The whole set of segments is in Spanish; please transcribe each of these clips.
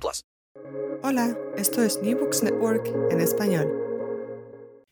plus. Hola, esto es New Books Network en español.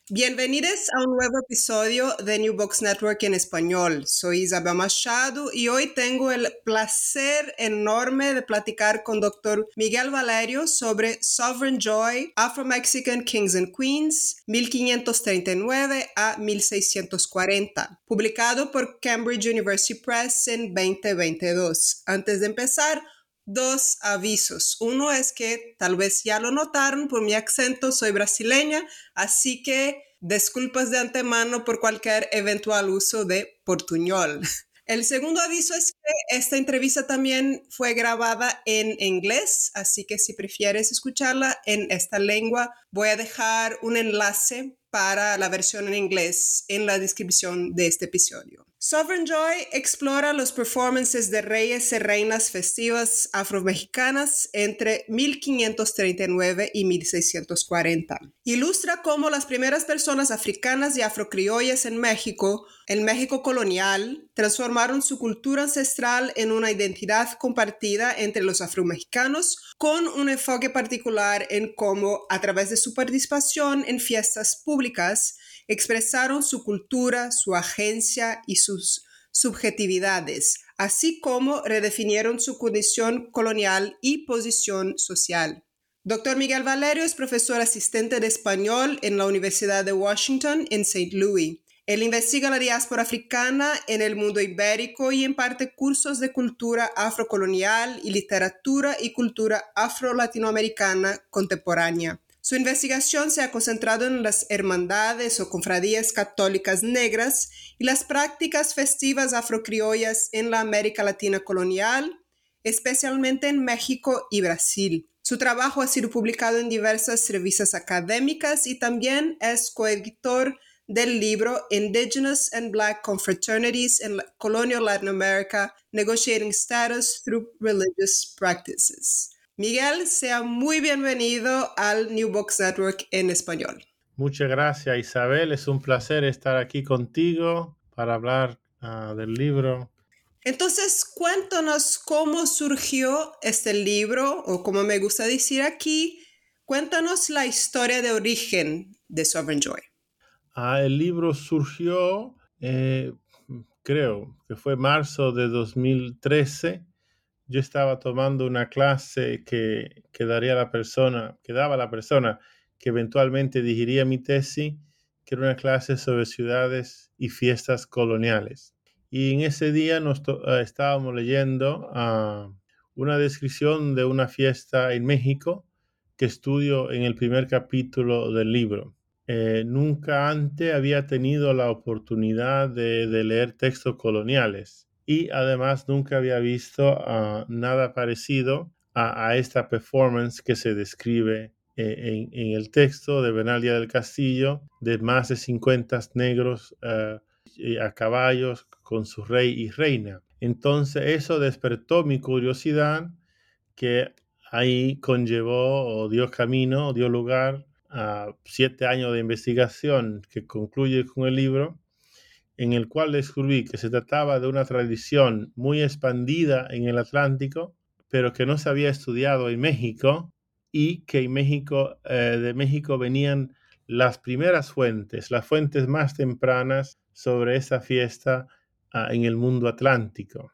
Bienvenidos a un nuevo episodio de New Books Network en español. Soy Isabel Machado y hoy tengo el placer enorme de platicar con Dr. Miguel Valerio sobre Sovereign Joy, Afro-Mexican Kings and Queens, 1539 a 1640, publicado por Cambridge University Press en 2022. Antes de empezar, dos avisos. Uno es que tal vez ya lo notaron por mi acento, soy brasileña, así que disculpas de antemano por cualquier eventual uso de portuñol. El segundo aviso es que esta entrevista también fue grabada en inglés, así que si prefieres escucharla en esta lengua, voy a dejar un enlace para la versión en inglés en la descripción de este episodio. Sovereign Joy explora los performances de reyes y reinas festivas afromexicanas entre 1539 y 1640. Ilustra cómo las primeras personas africanas y afrocriollas en México, el México colonial, transformaron su cultura ancestral en una identidad compartida entre los afromexicanos con un enfoque particular en cómo, a través de su participación en fiestas públicas, expresaron su cultura, su agencia y sus subjetividades, así como redefinieron su condición colonial y posición social. Dr. Miguel Valerio es profesor asistente de español en la Universidad de Washington en St. Louis. Él investiga la diáspora africana en el mundo ibérico y imparte cursos de cultura afrocolonial y literatura y cultura afro-latinoamericana contemporánea. Su investigación se ha concentrado en las hermandades o confradías católicas negras y las prácticas festivas afrocriollas en la América Latina colonial, especialmente en México y Brasil. Su trabajo ha sido publicado en diversas revistas académicas y también es coeditor del libro Indigenous and Black Confraternities in Colonial Latin America, Negotiating Status Through Religious Practices. Miguel, sea muy bienvenido al New Box Network en español. Muchas gracias Isabel, es un placer estar aquí contigo para hablar uh, del libro. Entonces, cuéntanos cómo surgió este libro, o como me gusta decir aquí, cuéntanos la historia de origen de Sovereign Joy. Ah, el libro surgió, eh, creo que fue marzo de 2013 yo estaba tomando una clase que, que daría la persona, que daba la persona que eventualmente dirigiría mi tesis, que era una clase sobre ciudades y fiestas coloniales. Y en ese día nos eh, estábamos leyendo uh, una descripción de una fiesta en México que estudio en el primer capítulo del libro. Eh, nunca antes había tenido la oportunidad de leer textos coloniales y además nunca había visto ah, nada parecido a, esta performance que se describe eh, en, el texto de Benalia del Castillo de más de 50 negros ah, a caballos con su rey y reina. Entonces eso despertó mi curiosidad que ahí conllevó o dio camino o dio lugar a siete años de investigación que concluye con el libro en el cual descubrí que se trataba de una tradición muy expandida en el Atlántico, pero que no se había estudiado en México y que en México, eh, de México venían las primeras fuentes, las fuentes más tempranas sobre esa fiesta ah, en el mundo atlántico.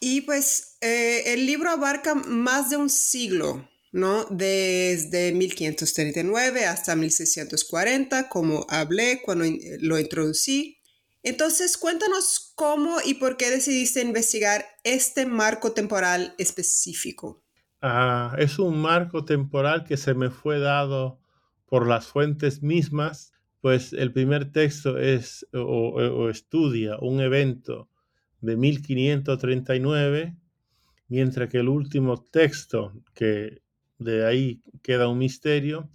Y pues eh, el libro abarca más de un siglo, ¿no? Desde 1539 hasta 1640, como hablé cuando lo introducí. Entonces, cuéntanos cómo y por qué decidiste investigar este marco temporal específico. Ah, es un marco temporal que se me fue dado por las fuentes mismas, pues el primer texto es o estudia un evento de 1539, mientras que el último texto, que de ahí queda un misterio,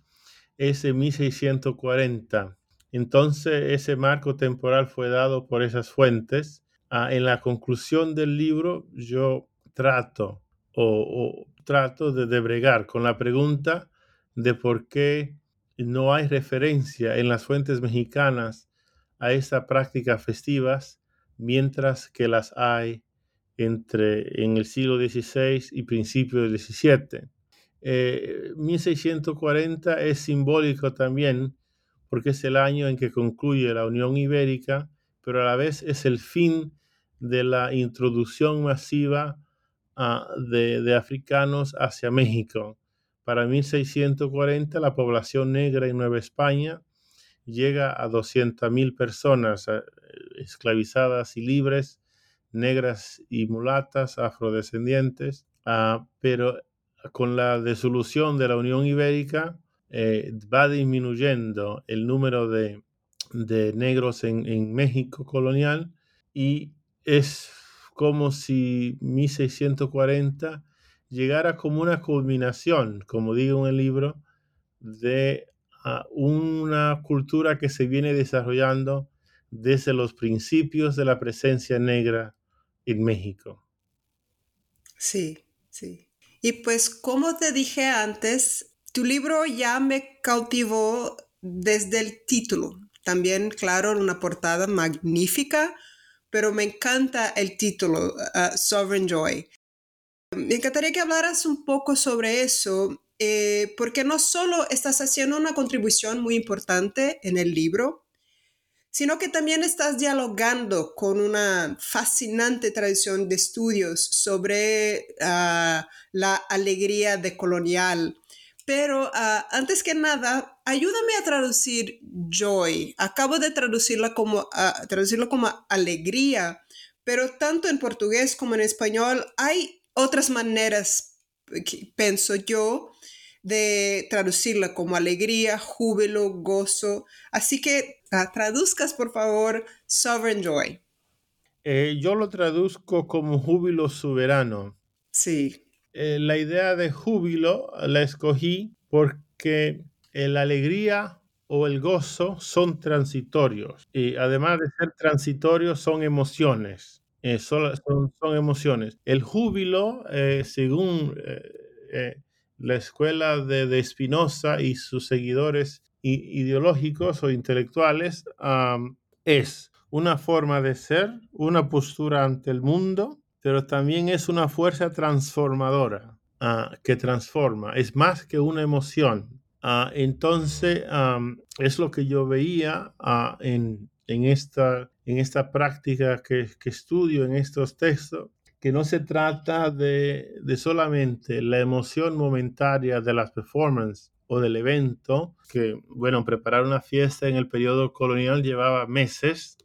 es de 1640. Entonces ese marco temporal fue dado por esas fuentes. Ah, en la conclusión del libro yo trato o, trato de, debregar con la pregunta de por qué no hay referencia en las fuentes mexicanas a estas prácticas festivas, mientras que las hay entre en el siglo XVI y principios del XVII. 1640 es simbólico también porque es el año en que concluye la Unión Ibérica, pero a la vez es el fin de la introducción masiva ah, de, africanos hacia México. Para 1640 la población negra en Nueva España llega a 200.000 personas eh, esclavizadas y libres, negras y mulatas, afrodescendientes, ah, pero con la disolución de la Unión Ibérica, eh, va disminuyendo el número de, negros en, México colonial y es como si 1640 llegara como una culminación, como digo en el libro, de ah, una cultura que se viene desarrollando desde los principios de la presencia negra en México. Sí, sí. Y pues como te dije antes, tu libro ya me cautivó desde el título. También, claro, una portada magnífica, pero me encanta el título, uh, Sovereign Joy. Me encantaría que hablaras un poco sobre eso, eh, porque no solo estás haciendo una contribución muy importante en el libro, sino que también estás dialogando con una fascinante tradición de estudios sobre ah, la alegría de colonial pero ah, antes que nada, ayúdame a traducir joy. Acabo de traducirla como, ah, traducirlo como alegría, pero tanto en portugués como en español hay otras maneras, pienso yo, de traducirla como alegría, júbilo, gozo. Así que ah, traduzcas, por favor, sovereign joy. Eh, yo lo traduzco como júbilo soberano. Sí. Eh, la idea de júbilo la escogí porque la alegría o el gozo son transitorios y además de ser transitorios son emociones. Eh, son, emociones. El júbilo, eh, según la escuela de, de Spinoza y sus seguidores ideológicos o intelectuales, es una forma de ser, una postura ante el mundo pero también es una fuerza transformadora ah, que transforma, es más que una emoción. Ah, entonces, es lo que yo veía ah, en, esta, en esta práctica que, estudio en estos textos, que no se trata de, de solamente la emoción momentaria de las performances o del evento, que, bueno, preparar una fiesta en el periodo colonial llevaba meses,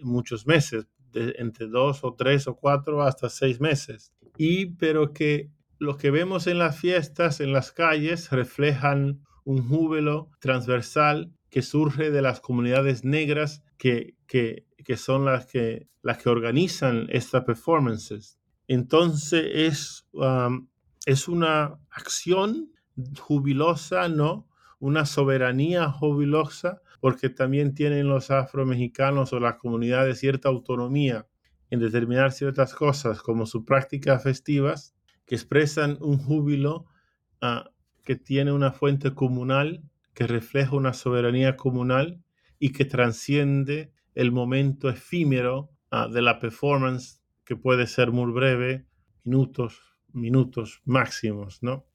muchos meses, entre dos o tres o cuatro hasta seis meses. Y pero que lo que vemos en las fiestas, en las calles, reflejan un júbilo transversal que surge de las comunidades negras que, que, que son las que, las que organizan estas performances. Entonces es, um, es una acción jubilosa, ¿no? Una soberanía jubilosa porque también tienen los afromexicanos o las comunidades cierta autonomía en determinar ciertas cosas como sus prácticas festivas que expresan un júbilo ah, que tiene una fuente comunal, que refleja una soberanía comunal y que transciende el momento efímero ah, de la performance que puede ser muy breve, minutos, minutos máximos, ¿no?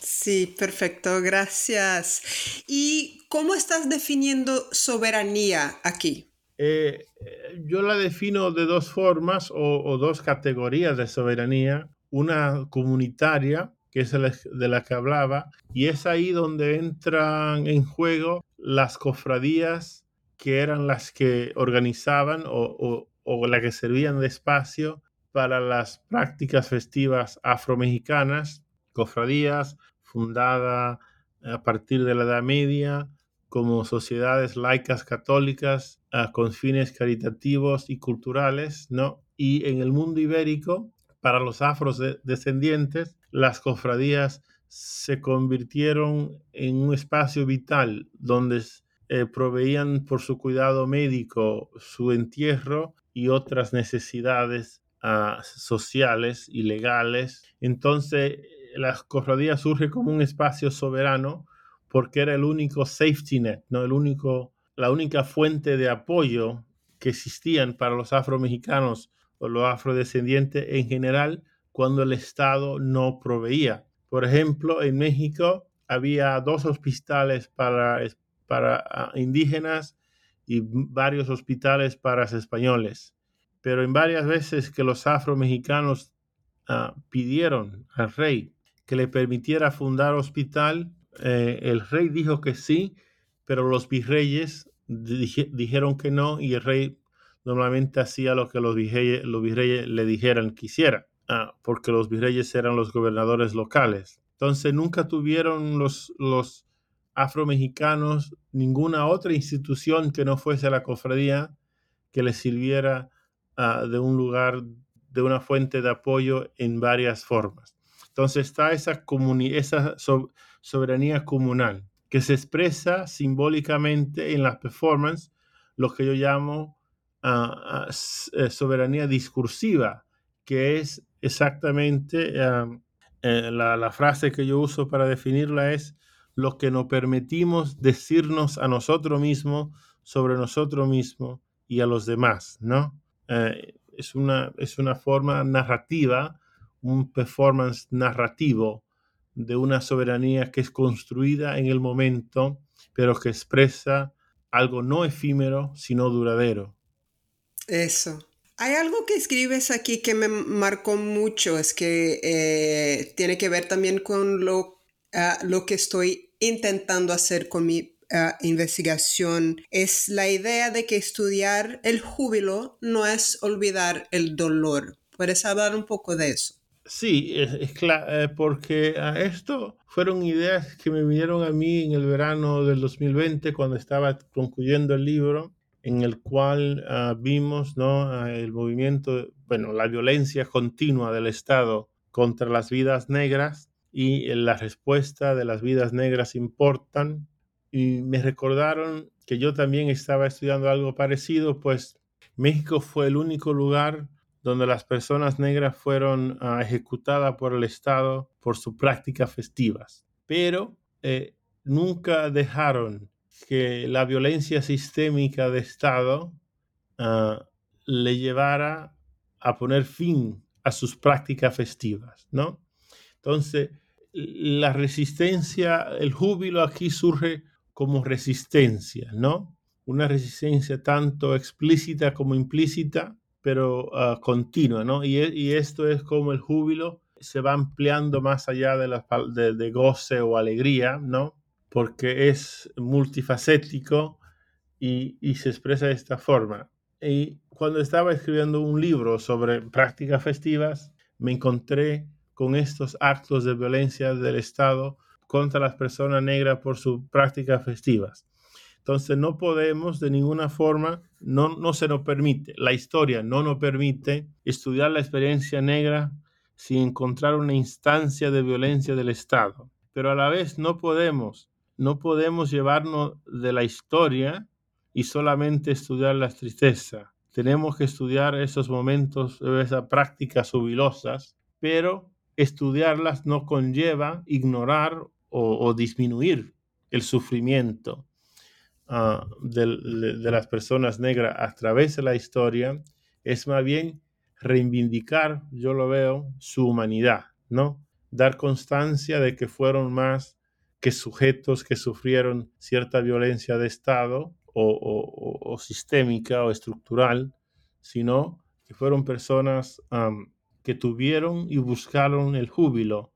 Sí, perfecto, gracias. ¿Y cómo estás definiendo soberanía aquí? Eh, eh, yo la defino de dos formas o, o, dos categorías de soberanía. Una comunitaria, que es de la que hablaba, y es ahí donde entran en juego las cofradías que eran las que organizaban o, o, las que servían de espacio para las prácticas festivas afromexicanas, cofradías fundada a partir de la Edad Media como sociedades laicas católicas uh, con fines caritativos y culturales, ¿no? Y en el mundo ibérico, para los afrodescendientes, las cofradías se convirtieron en un espacio vital donde eh, proveían por su cuidado médico su entierro y otras necesidades uh, sociales y legales. Entonces, las cofradías surge como un espacio soberano porque era el único safety net, ¿no? el único, la única fuente de apoyo que existían para los afromexicanos o los afrodescendientes en general cuando el Estado no proveía. Por ejemplo, en México había dos hospitales para, para ah, indígenas y varios hospitales para españoles. Pero en varias veces que los afromexicanos uh, pidieron al rey que le permitiera fundar hospital, eh, el rey dijo que sí, pero los virreyes dije, dijeron que no y el rey normalmente hacía lo que los virreyes, le dijeran que hiciera, ah, porque los virreyes eran los gobernadores locales. Entonces nunca tuvieron los afromexicanos ninguna otra institución que no fuese la cofradía que les sirviera uh, de un lugar, de una fuente de apoyo en varias formas. Entonces está esa, esa so soberanía comunal, que se expresa simbólicamente en las performances, lo que yo llamo uh, soberanía discursiva, que es exactamente eh, la, frase que yo uso para definirla es lo que nos permitimos decirnos a nosotros mismos sobre nosotros mismos y a los demás, ¿no? Eh, es, una, es una forma narrativa, un performance narrativo de una soberanía que es construida en el momento, pero que expresa algo no efímero, sino duradero. Eso. Hay algo que escribes aquí que me marcó mucho, es que eh, tiene que ver también con lo, uh, lo que estoy intentando hacer con mi uh, investigación. Es la idea de que estudiar el júbilo no es olvidar el dolor. ¿Puedes hablar un poco de eso? Sí, es, claro, eh, porque a esto fueron ideas que me vinieron a mí en el verano del 2020 cuando estaba concluyendo el libro en el cual uh, vimos ¿no? El movimiento, bueno, la violencia continua del Estado contra las vidas negras y la respuesta de las vidas negras importan. Y me recordaron que yo también estaba estudiando algo parecido, pues México fue el único lugar donde las personas negras fueron uh, ejecutadas por el Estado por sus prácticas festivas. Pero eh, nunca dejaron que la violencia sistémica de Estado uh, le llevara a poner fin a sus prácticas festivas, ¿no? Entonces, la resistencia, el júbilo aquí surge como resistencia, ¿no? Una resistencia tanto explícita como implícita, pero uh, continua, ¿no? Y, y, esto es como el júbilo se va ampliando más allá de, la, de goce o alegría, ¿no? Porque es multifacético y, y, se expresa de esta forma. Y cuando estaba escribiendo un libro sobre prácticas festivas, me encontré con estos actos de violencia del Estado contra las personas negras por sus prácticas festivas. Entonces no podemos de ninguna forma, no, no se nos permite, la historia no nos permite estudiar la experiencia negra sin encontrar una instancia de violencia del Estado. Pero a la vez no podemos, no podemos llevarnos de la historia y solamente estudiar las tristezas. Tenemos que estudiar esos momentos, esas prácticas jubilosas, pero estudiarlas no conlleva ignorar o, disminuir el sufrimiento uh, de, las personas negras a través de la historia, es más bien reivindicar, yo lo veo, su humanidad, ¿no? Dar constancia de que fueron más que sujetos que sufrieron cierta violencia de Estado o, sistémica o estructural, sino que fueron personas que tuvieron y buscaron el júbilo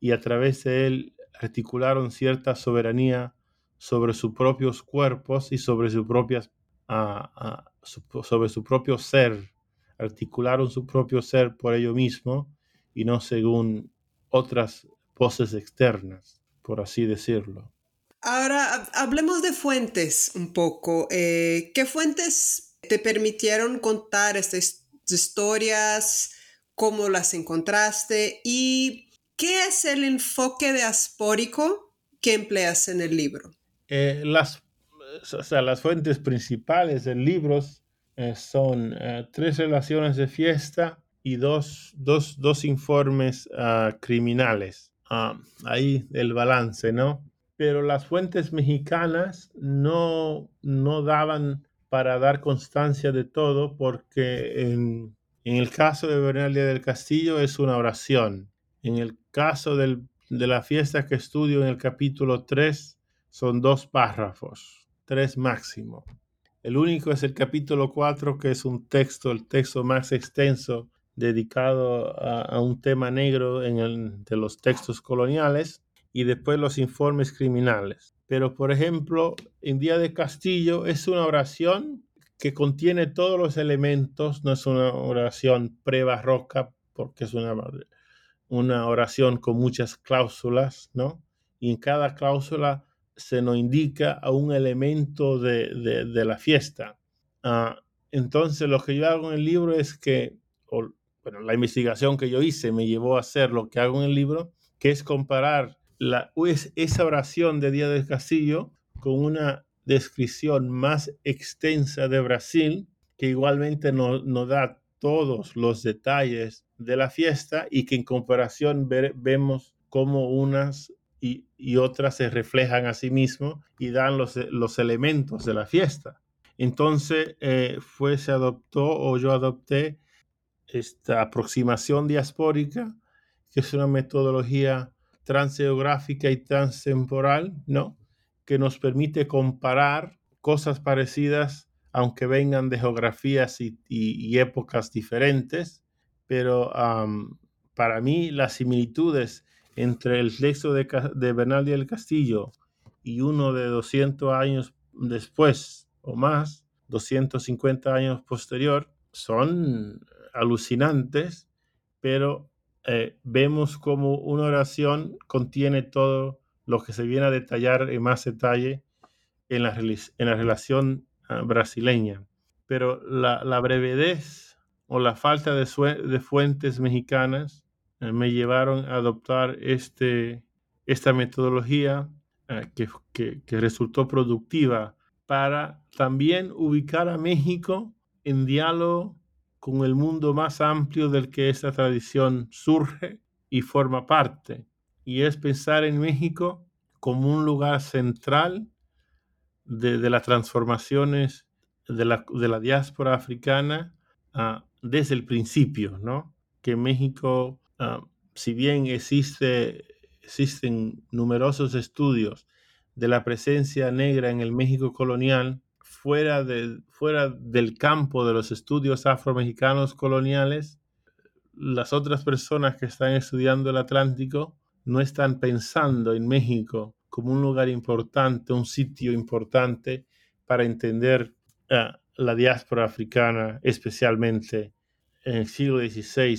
y a través de él articularon cierta soberanía sobre sus propios cuerpos y sobre, sus propias, sobre su propio ser. Articularon su propio ser por ello mismo y no según otras voces externas, por así decirlo. Ahora hablemos de fuentes un poco. Eh, ¿Qué fuentes te permitieron contar estas historias? ¿Cómo las encontraste? ¿Y qué es el enfoque diaspórico que empleas en el libro? Eh, las, las fuentes principales del libro eh, son tres relaciones de fiesta y dos, informes ah, criminales. Ah, ahí el balance, ¿no? pero las fuentes mexicanas no, no daban para dar constancia de todo porque en, el caso de Bernalia del Castillo es una oración. En el caso de la fiesta que estudio en el capítulo 3 son dos párrafos, tres máximo. El único es el capítulo 4 que es un texto, el texto más extenso dedicado a, un tema negro en el, de los textos coloniales y después los informes criminales. Pero, por ejemplo, en Día de Castillo es una oración que contiene todos los elementos, no es una oración pre-barroca, porque es una, una oración con muchas cláusulas, ¿no? Y en cada cláusula se nos indica a un elemento de, de, la fiesta. Ah, entonces, lo que yo hago en el libro es que, bueno, la investigación que yo hice me llevó a hacer lo que hago en el libro, que es comparar la, esa oración de Día del Castillo con una descripción más extensa de Brasil, que igualmente nos no da todos los detalles de la fiesta y que en comparación vemos cómo unas y, otras se reflejan a sí mismos y dan los, los elementos de la fiesta. Entonces eh, fue, se adoptó o yo adopté esta aproximación diaspórica, que es una metodología transgeográfica y transtemporal, ¿no? Que nos permite comparar cosas parecidas, aunque vengan de geografías y, épocas diferentes, pero para mí las similitudes entre el texto de, de Bernal del Castillo y uno de 200 años después o más, 250 años posterior, son alucinantes, pero eh, vemos como una oración contiene todo lo que se viene a detallar en más detalle en la, relación ah, brasileña. Pero la, la, brevedez o la falta de, fuentes mexicanas eh, me llevaron a adoptar este, esta metodología ah, que resultó productiva para también ubicar a México en diálogo con el mundo más amplio del que esta tradición surge y forma parte, y es pensar en México como un lugar central de, las transformaciones de la, de la diáspora africana ah, desde el principio, ¿no? Que México, ah, si bien existe, existen numerosos estudios de la presencia negra en el México colonial, fuera, fuera del campo de los estudios afromexicanos coloniales, las otras personas que están estudiando el Atlántico no están pensando en México como un lugar importante, un sitio importante para entender la diáspora africana, especialmente en el siglo XVI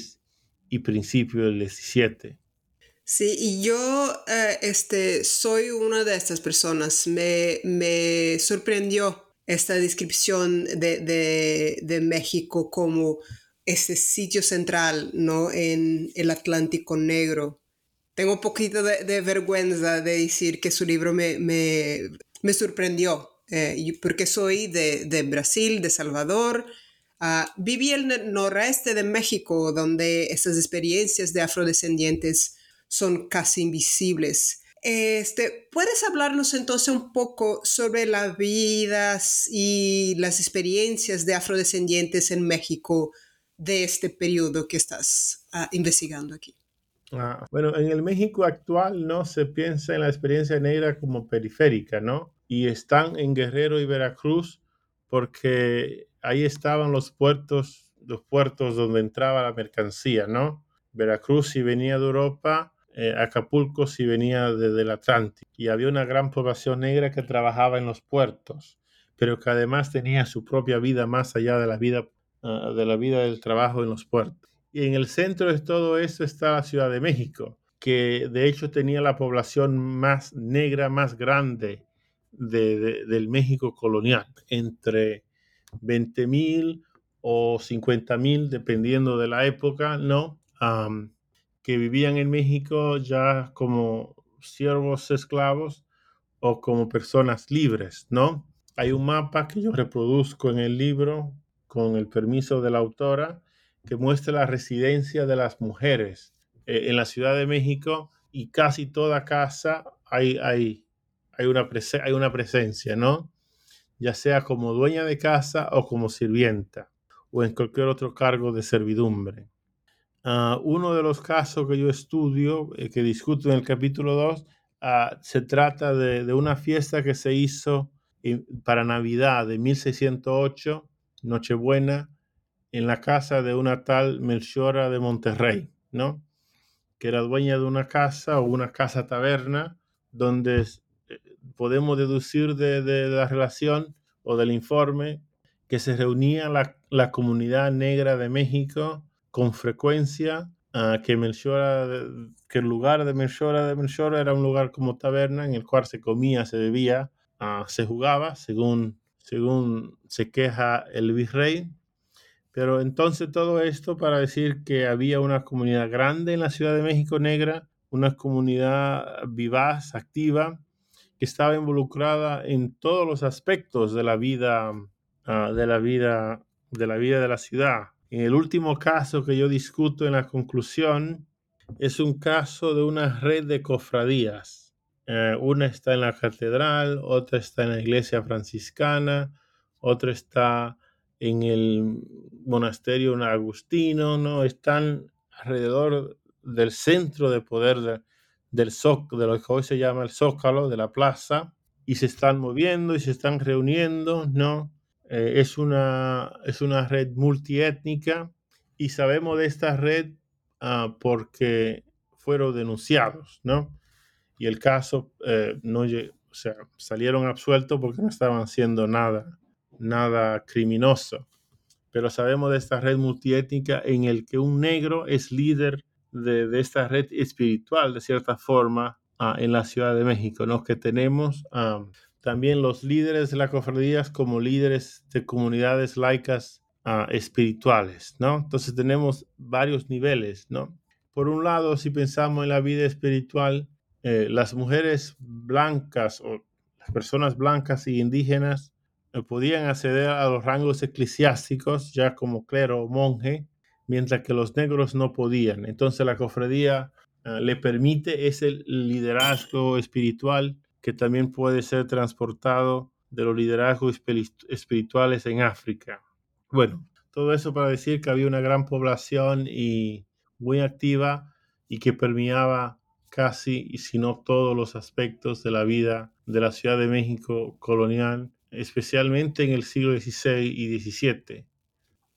y principio del XVII. Sí, y yo eh, este, soy una de estas personas. Me, me sorprendió esta descripción de, México como ese sitio central ¿no? en el Atlántico Negro. Tengo un poquito de, vergüenza de decir que su libro me, me, sorprendió, eh, porque soy de, Brasil, de Salvador. Uh, viví en el noreste de México, donde esas experiencias de afrodescendientes son casi invisibles. Este, ¿Puedes hablarnos entonces un poco sobre las vidas y las experiencias de afrodescendientes en México de este periodo que estás ah, investigando aquí? Ah, bueno, en el México actual no se piensa en la experiencia negra como periférica, ¿no? y están en Guerrero y Veracruz porque ahí estaban los puertos, los puertos donde entraba la mercancía, ¿no? Veracruz si venía de Europa, eh, Acapulco si venía desde el Atlántico. Y había una gran población negra que trabajaba en los puertos, pero que además tenía su propia vida más allá de la vida, ah, de la vida del trabajo en los puertos. Y en el centro de todo eso está la Ciudad de México, que de hecho tenía la población más negra, más grande de- de- del México colonial, entre 20 mil o 50 mil, dependiendo de la época, ¿no? Que vivían en México ya como siervos esclavos o como personas libres, ¿no? Hay un mapa que yo reproduzco en el libro con el permiso de la autora que muestra la residencia de las mujeres eh, en la Ciudad de México y casi toda casa hay, hay, hay, una, hay una presencia, ¿no? Ya sea como dueña de casa o como sirvienta o en cualquier otro cargo de servidumbre. Ah, uno de los casos que yo estudio, eh, que discuto en el capítulo 2, ah, se trata de, de una fiesta que se hizo para Navidad de 1608, Nochebuena, en la casa de una tal Melchora de Monterrey, ¿no? Que era dueña de una casa o una casa taberna, donde eh, podemos deducir de, la relación o del informe que se reunía la, comunidad negra de México con frecuencia, ah, que Melchora, que el lugar de Melchora de Melchora era un lugar como taberna en el cual se comía, se bebía, ah, se jugaba, según, según se queja el virrey. Pero entonces todo esto para decir que había una comunidad grande en la Ciudad de México negra, una comunidad vivaz, activa, que estaba involucrada en todos los aspectos de la vida, ah, de la vida, de la vida de la ciudad. En el último caso que yo discuto en la conclusión es un caso de una red de cofradías. Eh, una está en la catedral, otra está en la iglesia franciscana, otra está en el monasterio agustino, ¿no? Están alrededor del centro de poder de, del zóc- de lo que hoy se llama el zócalo, de la plaza, y se están moviendo y se están reuniendo, ¿no? Eh, es, una, es una red multiétnica y sabemos de esta red ah, porque fueron denunciados, ¿no? Y el caso eh, no, o sea, salieron absueltos porque no estaban haciendo nada, nada criminoso. Pero sabemos de esta red multiétnica en el que un negro es líder de, de esta red espiritual, de cierta forma, ah, en la Ciudad de México, ¿no? Que tenemos ah, también los líderes de las cofradías como líderes de comunidades laicas ah, espirituales, ¿no? Entonces tenemos varios niveles, ¿no? Por un lado, si pensamos en la vida espiritual, eh, las mujeres blancas o las personas blancas y indígenas eh, podían acceder a los rangos eclesiásticos ya como clero o monje, mientras que los negros no podían. Entonces la cofradía eh, le permite ese liderazgo espiritual que también puede ser transportado de los liderazgos espiri- espirituales en África. Bueno, todo eso para decir que había una gran población y muy activa y que permeaba casi, y si no todos los aspectos de la vida de la Ciudad de México colonial, especialmente en el siglo XVI y XVII.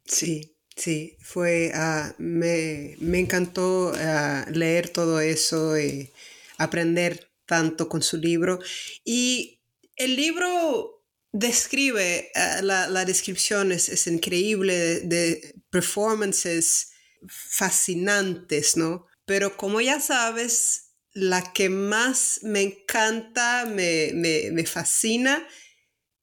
Sí, sí, fue, ah, me, me encantó ah, leer todo eso y aprender tanto con su libro. Y el libro describe, ah, la, descripción es, es increíble de, de performances fascinantes, ¿no? Pero como ya sabes, la que más me encanta, me, me, me fascina,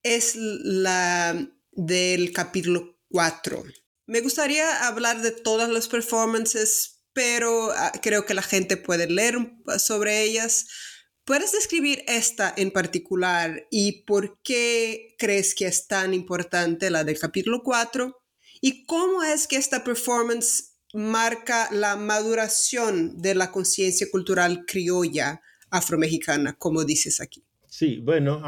es la del capítulo 4. Me gustaría hablar de todas las performances, pero ah, creo que la gente puede leer sobre ellas. ¿Puedes describir esta en particular y por qué crees que es tan importante la del capítulo 4? ¿Y cómo es que esta performance marca la maduración de la conciencia cultural criolla afromexicana, como dices aquí? Sí, bueno,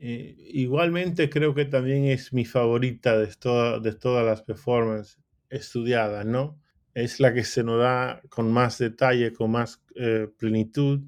eh, igualmente creo que también es mi favorita de, de todas las performances estudiadas, ¿no? Es la que se nos da con más detalle, con más eh, plenitud.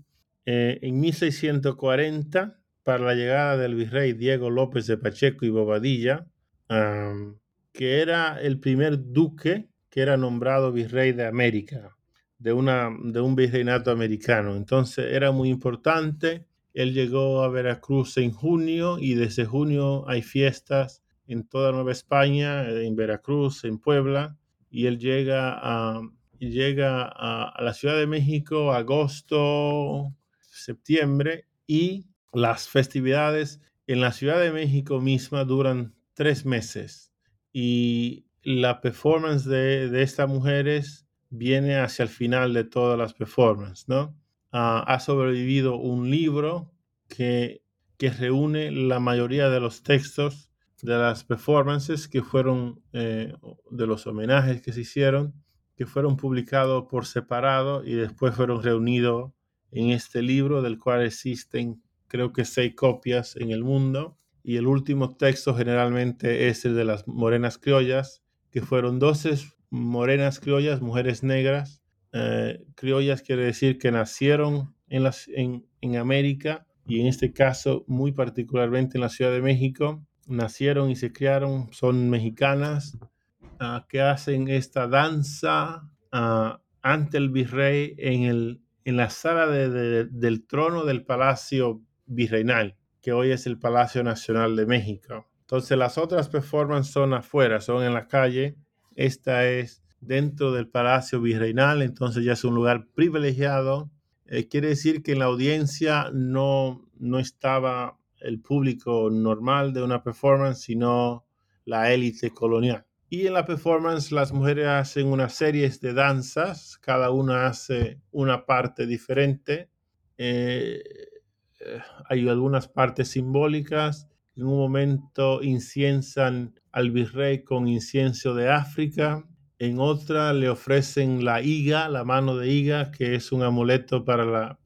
Eh, en 1640 para la llegada del virrey Diego López de Pacheco y Bobadilla, um, que era el primer duque que era nombrado virrey de América, de, una, de un virreinato americano. Entonces era muy importante. Él llegó a Veracruz en junio y desde junio hay fiestas en toda Nueva España, en Veracruz, en Puebla, y él llega a, llega a la Ciudad de México agosto, septiembre, y las festividades en la Ciudad de México misma duran tres meses y la performance de, de estas mujeres viene hacia el final de todas las performances, ¿no? Ah, ha sobrevivido un libro que, que reúne la mayoría de los textos de las performances que fueron, eh, de los homenajes que se hicieron, que fueron publicados por separado y después fueron reunidos en este libro, del cual existen creo que seis copias en el mundo. Y el último texto generalmente es el de las morenas criollas, que fueron 12 morenas criollas, mujeres negras. Eh, criollas quiere decir que nacieron en, en, en América y en este caso muy particularmente en la Ciudad de México. Nacieron y se criaron, son mexicanas, uh, que hacen esta danza uh, ante el virrey en, el, en la sala de, del trono del Palacio Virreinal, que hoy es el Palacio Nacional de México. Entonces las otras performances son afuera, son en la calle. Esta es dentro del Palacio Virreinal, entonces ya es un lugar privilegiado. Eh, quiere decir que en la audiencia no, no estaba el público normal de una performance, sino la élite colonial. Y en la performance las mujeres hacen unas series de danzas, cada una hace una parte diferente. Eh, hay algunas partes simbólicas. En un momento inciensan al virrey con incienso de África. En otra le ofrecen la higa, la mano de higa, que es un amuleto para, la,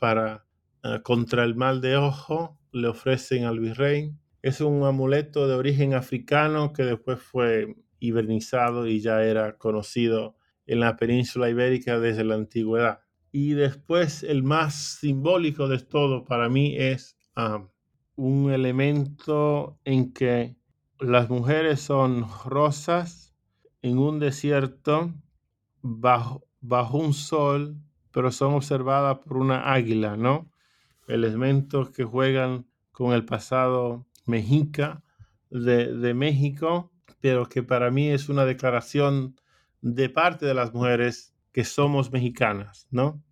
uh, contra el mal de ojo. Le ofrecen al virrey. Es un amuleto de origen africano que después fue hibernizado y ya era conocido en la península ibérica desde la antigüedad. Y después el más simbólico de todo para mí es um, un elemento en que las mujeres son rosas en un desierto bajo, bajo un sol, pero son observadas por una águila, ¿no? Elementos que juegan con el pasado mexica de, de México, pero que para mí es una declaración de parte de las mujeres que somos mexicanas, ¿no?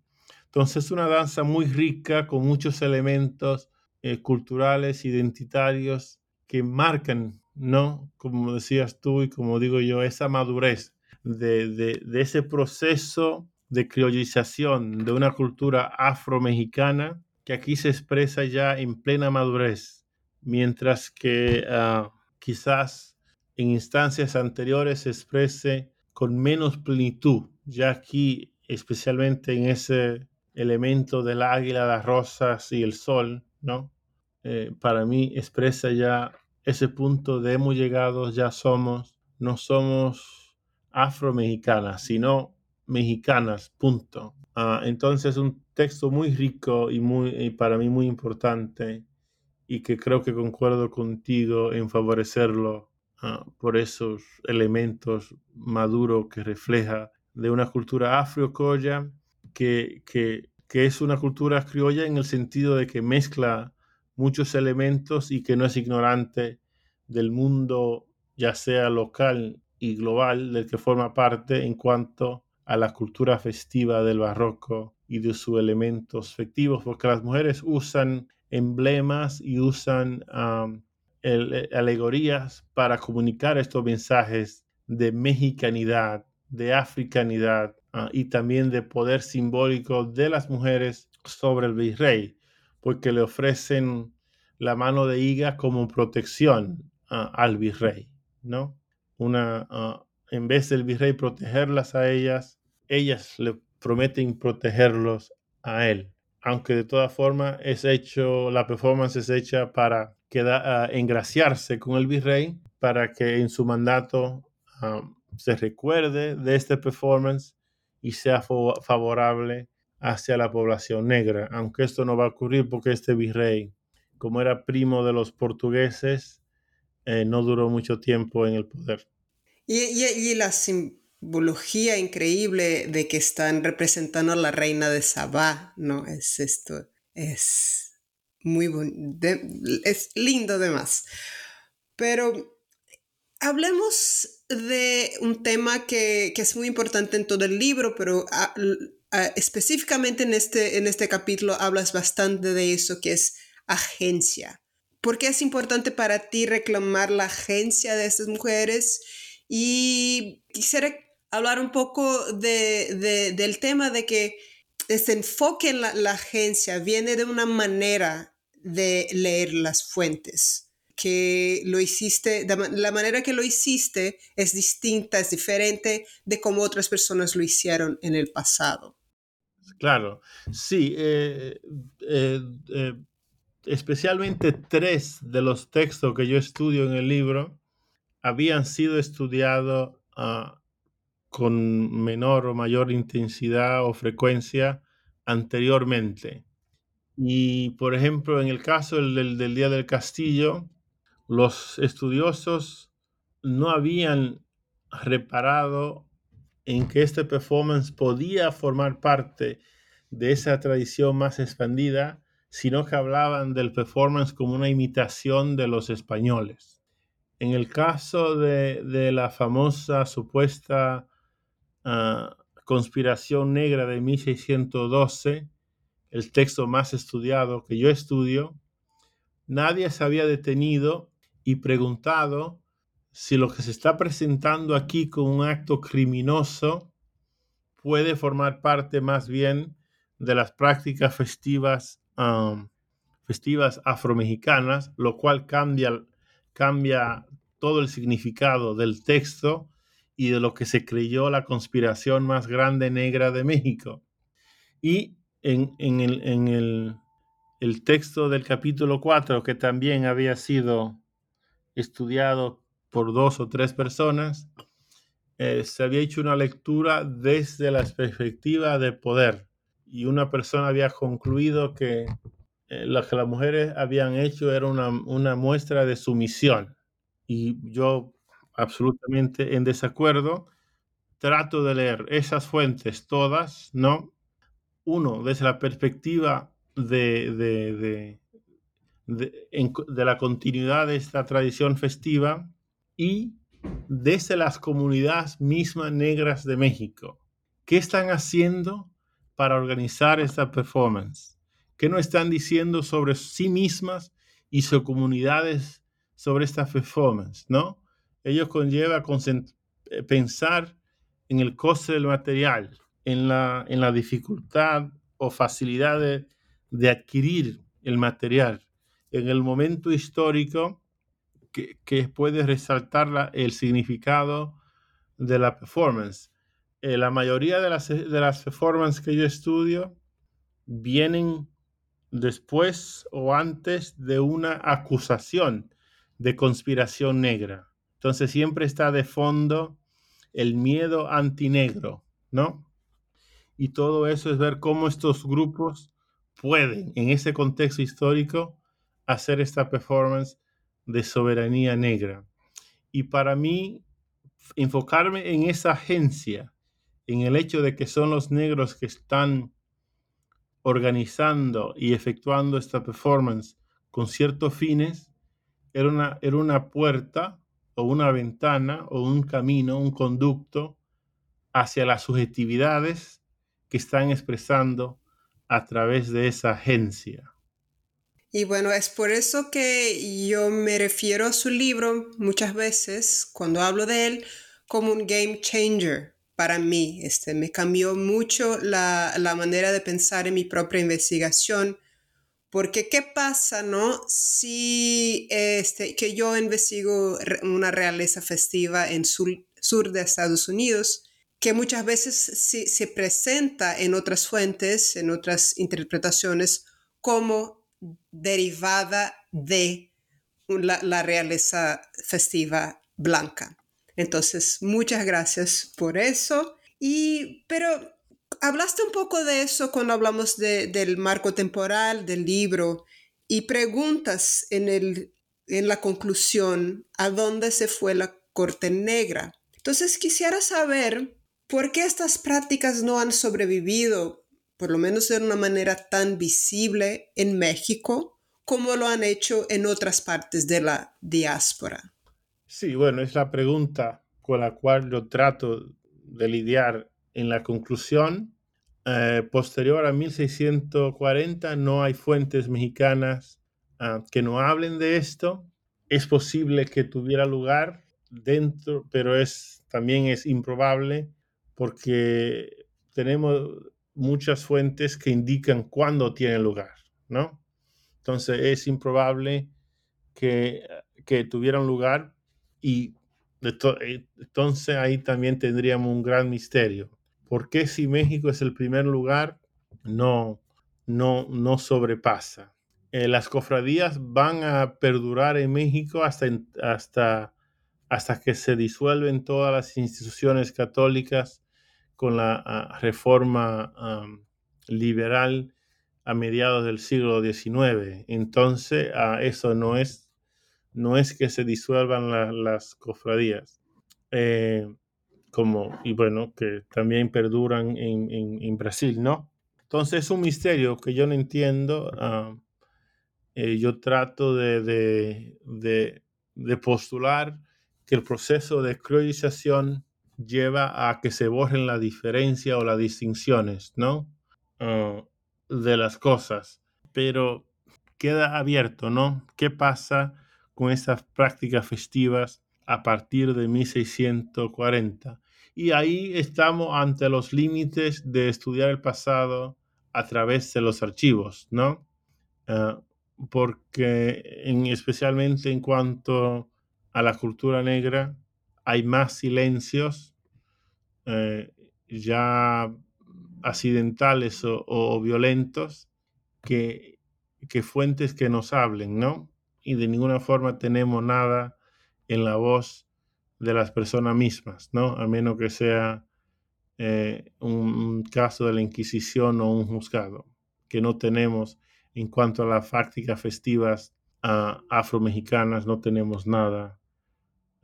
Entonces es una danza muy rica con muchos elementos eh, culturales, identitarios que marcan, ¿no? Como decías tú y como digo yo, esa madurez de, de, ese proceso de criollización de una cultura afro-mexicana que aquí se expresa ya en plena madurez, mientras que uh, quizás en instancias anteriores se exprese con menos plenitud, ya aquí especialmente en ese elemento del águila, las rosas y el sol, ¿no? Eh, para mí expresa ya ese punto de hemos llegado, ya somos, no somos afro-mexicanas, sino mexicanas, punto. Uh, entonces un texto muy rico y, muy, para mí muy importante y que creo que concuerdo contigo en favorecerlo uh, por esos elementos maduros que refleja de una cultura afro-coya que, que, que es una cultura criolla en el sentido de que mezcla muchos elementos y que no es ignorante del mundo, ya sea local y global, del que forma parte en cuanto a la cultura festiva del barroco y de sus elementos festivos, porque las mujeres usan emblemas y usan el, alegorías para comunicar estos mensajes de mexicanidad, de africanidad, uh, y también de poder simbólico de las mujeres sobre el virrey, porque le ofrecen la mano de higa como protección al virrey, ¿no? Una, en vez del virrey protegerlas a ellas, ellas le prometen protegerlos a él. Aunque de todas formas es hecho, la performance es hecha para quedar, engraciarse con el virrey, para que en su mandato se recuerde de este performance y sea favorable hacia la población negra, aunque esto no va a ocurrir porque este virrey como era primo de los portugueses, eh, no duró mucho tiempo en el poder. Y, y, y, la simbología increíble de que están representando a la reina de Sabá, ¿no? Es esto, es muy bonito, es lindo además. Pero hablemos de un tema que, que, es muy importante en todo el libro, pero a, a, específicamente en este, en este capítulo hablas bastante de eso, que es agencia. ¿Por qué es importante para ti reclamar la agencia de estas mujeres? Y quisiera hablar un poco de, de, del tema de que este enfoque en la, la, agencia viene de una manera de leer las fuentes, que lo hiciste, la manera que lo hiciste es distinta, es diferente de cómo otras personas lo hicieron en el pasado. Claro, sí, eh, eh, eh, especialmente tres de los textos que yo estudio en el libro habían sido estudiados uh, con menor o mayor intensidad o frecuencia anteriormente. Y, por ejemplo, en el caso del, del Día del Castillo, los estudiosos no habían reparado en que este performance podía formar parte de esa tradición más expandida, sino que hablaban del performance como una imitación de los españoles. En el caso de, la famosa supuesta uh, conspiración negra de 1612, el texto más estudiado que yo estudio, nadie se había detenido y preguntado si lo que se está presentando aquí como un acto criminoso puede formar parte más bien de las prácticas festivas, um, festivas afromexicanas, lo cual cambia cambia todo el significado del texto y de lo que se creyó la conspiración más grande negra de México. Y en, en, el, en el, el, texto del capítulo 4, que también había sido estudiado por dos o tres personas, eh, se había hecho una lectura desde la perspectiva de poder. Y una persona había concluido que eh, lo que las mujeres habían hecho era una, muestra de sumisión. Y yo, absolutamente en desacuerdo, trato de leer esas fuentes todas, ¿no? Uno, desde la perspectiva de la continuidad de esta tradición festiva y desde las comunidades mismas negras de México. ¿Qué están haciendo para organizar esta performance? ¿Qué nos están diciendo sobre sí mismas y sus comunidades sobre esta performance? ¿no? Ellos conlleva eh, pensar en el coste del material, en la, en la dificultad o facilidad de, de adquirir el material, en el momento histórico que, que puede resaltar el significado de la performance. Eh, la mayoría de las, de las performances que yo estudio vienen después o antes de una acusación de conspiración negra. Entonces siempre está de fondo el miedo antinegro, ¿no? Y todo eso es ver cómo estos grupos pueden, en ese contexto histórico, hacer esta performance de soberanía negra. Y para mí, enfocarme en esa agencia, en el hecho de que son los negros que están organizando y efectuando esta performance con ciertos fines, era una, era una puerta o una ventana o un camino, un conducto hacia las subjetividades que están expresando a través de esa agencia. Y bueno, es por eso que yo me refiero a su libro muchas veces, cuando hablo de él, como un game changer, para mí. Este, me cambió mucho la, la, manera de pensar en mi propia investigación. Porque, ¿qué pasa, no? Si este, que yo investigo una realeza festiva en sur, sur de Estados Unidos, que muchas veces se, se presenta en otras fuentes, en otras interpretaciones, como derivada de la, realeza festiva blanca. Entonces, muchas gracias por eso. Y, pero hablaste un poco de eso cuando hablamos de, del marco temporal del libro y preguntas en, el, en la conclusión a dónde se fue la corte negra. Entonces quisiera saber por qué estas prácticas no han sobrevivido, por lo menos de una manera tan visible en México, como lo han hecho en otras partes de la diáspora. Sí, bueno, es la pregunta con la cual yo trato de lidiar en la conclusión. Eh, posterior a 1640 no hay fuentes mexicanas ah, que no hablen de esto. Es posible que tuviera lugar dentro, pero es, también es improbable porque tenemos muchas fuentes que indican cuándo tiene lugar, ¿no? Entonces es improbable que, que tuvieran lugar y entonces ahí también tendríamos un gran misterio. ¿Por qué si México es el primer lugar no, no, no sobrepasa? Eh, las cofradías van a perdurar en México hasta, hasta, hasta que se disuelven todas las instituciones católicas con la ah, reforma liberal a mediados del siglo XIX. Entonces, eso no es no es que se disuelvan las cofradías, eh, como, y bueno, que también perduran en, Brasil, ¿no? Entonces es un misterio que yo no entiendo. Eh, yo trato de, de, postular que el proceso de criollización lleva a que se borren la diferencia o las distinciones, ¿no? Ah, de las cosas. Pero queda abierto, ¿no? ¿Qué pasa con estas prácticas festivas a partir de 1640. Y ahí estamos ante los límites de estudiar el pasado a través de los archivos, ¿no? Ah, porque en, especialmente en cuanto a la cultura negra, hay más silencios eh, ya accidentales o, violentos que, que fuentes que nos hablen, ¿no? y de ninguna forma tenemos nada en la voz de las personas mismas, ¿no? A menos que sea eh, un caso de la Inquisición o un juzgado, que no tenemos en cuanto a las prácticas festivas uh, afromexicanas, no tenemos nada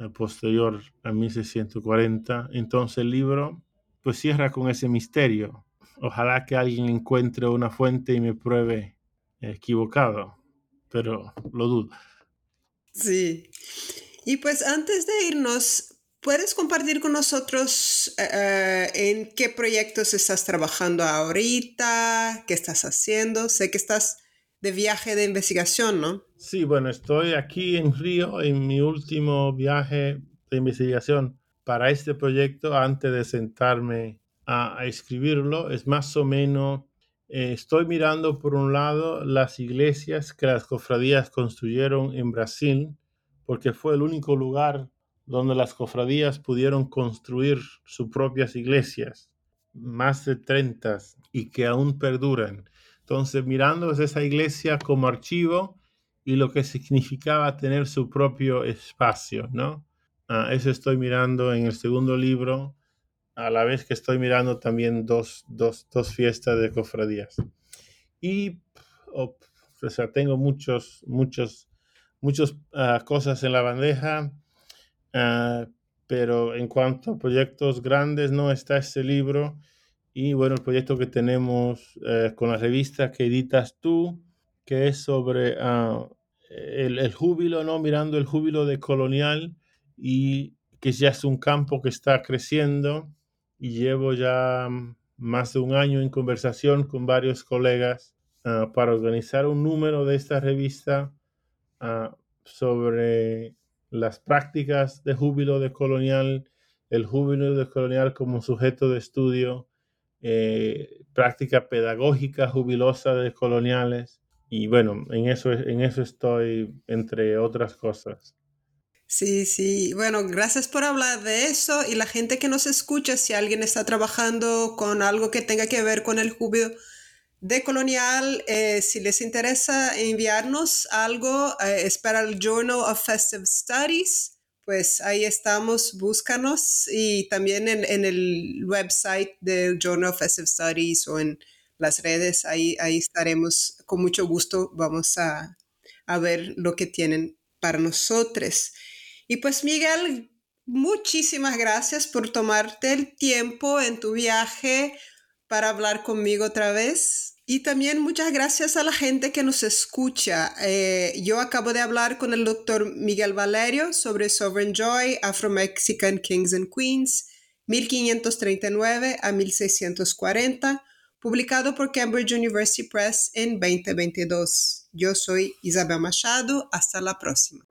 posterior a 1640. Entonces el libro pues cierra con ese misterio. Ojalá que alguien encuentre una fuente y me pruebe equivocado pero lo dudo. Sí. Y pues antes de irnos, ¿puedes compartir con nosotros eh, eh, en qué proyectos estás trabajando ahorita? ¿Qué estás haciendo? Sé que estás de viaje de investigación, ¿no? Sí, bueno, estoy aquí en Río en mi último viaje de investigación para este proyecto antes de sentarme a escribirlo. Es más o menos eh, estoy mirando por un lado las iglesias que las cofradías construyeron en Brasil, porque fue el único lugar donde las cofradías pudieron construir sus propias iglesias, más de 30 y que aún perduran. Entonces, mirando esa iglesia como archivo y lo que significaba tener su propio espacio, ¿no? Ah, eso estoy mirando en el segundo libro a la vez que estoy mirando también dos, dos, dos fiestas de cofradías. Y, o sea, tengo muchos, muchos, muchas ah, cosas en la bandeja, uh, pero en cuanto a proyectos grandes, no está este libro. Y bueno, el proyecto que tenemos uh, con la revista que editas tú, que es sobre uh, el, el, júbilo, ¿no? Mirando el júbilo de colonial y que ya es un campo que está creciendo y llevo ya más de un año en conversación con varios colegas ah, para organizar un número de esta revista ah, sobre las prácticas de júbilo de colonial, el júbilo de colonial como sujeto de estudio, eh, práctica pedagógica jubilosa de coloniales. Y bueno, en eso, en eso estoy, entre otras cosas. Sí, sí. Bueno, gracias por hablar de eso y la gente que nos escucha, si alguien está trabajando con algo que tenga que ver con el júbilo de colonial, eh, si les interesa enviarnos algo, eh, es para el Journal of Festive Studies, pues ahí estamos, búscanos y también en, el website del Journal of Festive Studies o en las redes, ahí, ahí estaremos con mucho gusto, vamos a, a ver lo que tienen para nosotros. Y pues Miguel, muchísimas gracias por tomarte el tiempo en tu viaje para hablar conmigo otra vez. Y también muchas gracias a la gente que nos escucha. Eh, yo acabo de hablar con el doctor Miguel Valerio sobre Sovereign Joy, Afro-Mexican Kings and Queens, 1539 a 1640, publicado por Cambridge University Press en 2022. Yo soy Isabel Machado. Hasta la próxima.